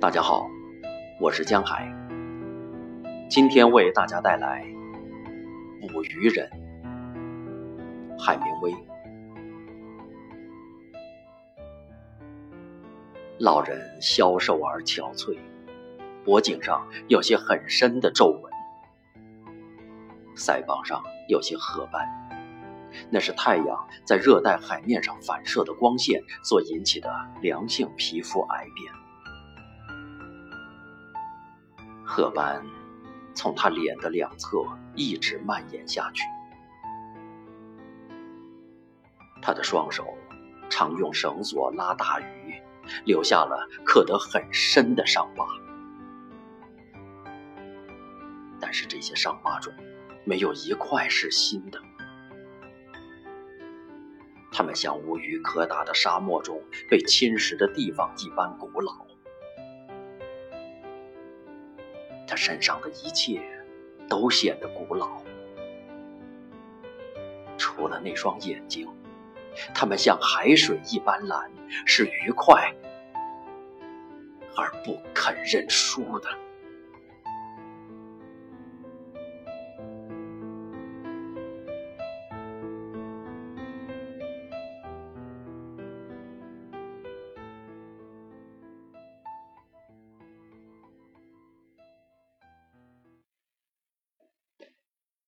大家好，我是江海，今天为大家带来《捕鱼人》海明威。老人消瘦而憔悴，脖颈上有些很深的皱纹，腮帮上有些褐斑，那是太阳在热带海面上反射的光线所引起的良性皮肤癌变。褐斑从他脸的两侧一直蔓延下去，他的双手常用绳索拉大鱼，留下了刻得很深的伤疤。但是这些伤疤中没有一块是新的，它们像无鱼可打的沙漠中被侵蚀的地方一般古老。他身上的一切都显得古老，除了那双眼睛，他们像海水一般蓝，是愉快而不肯认输的。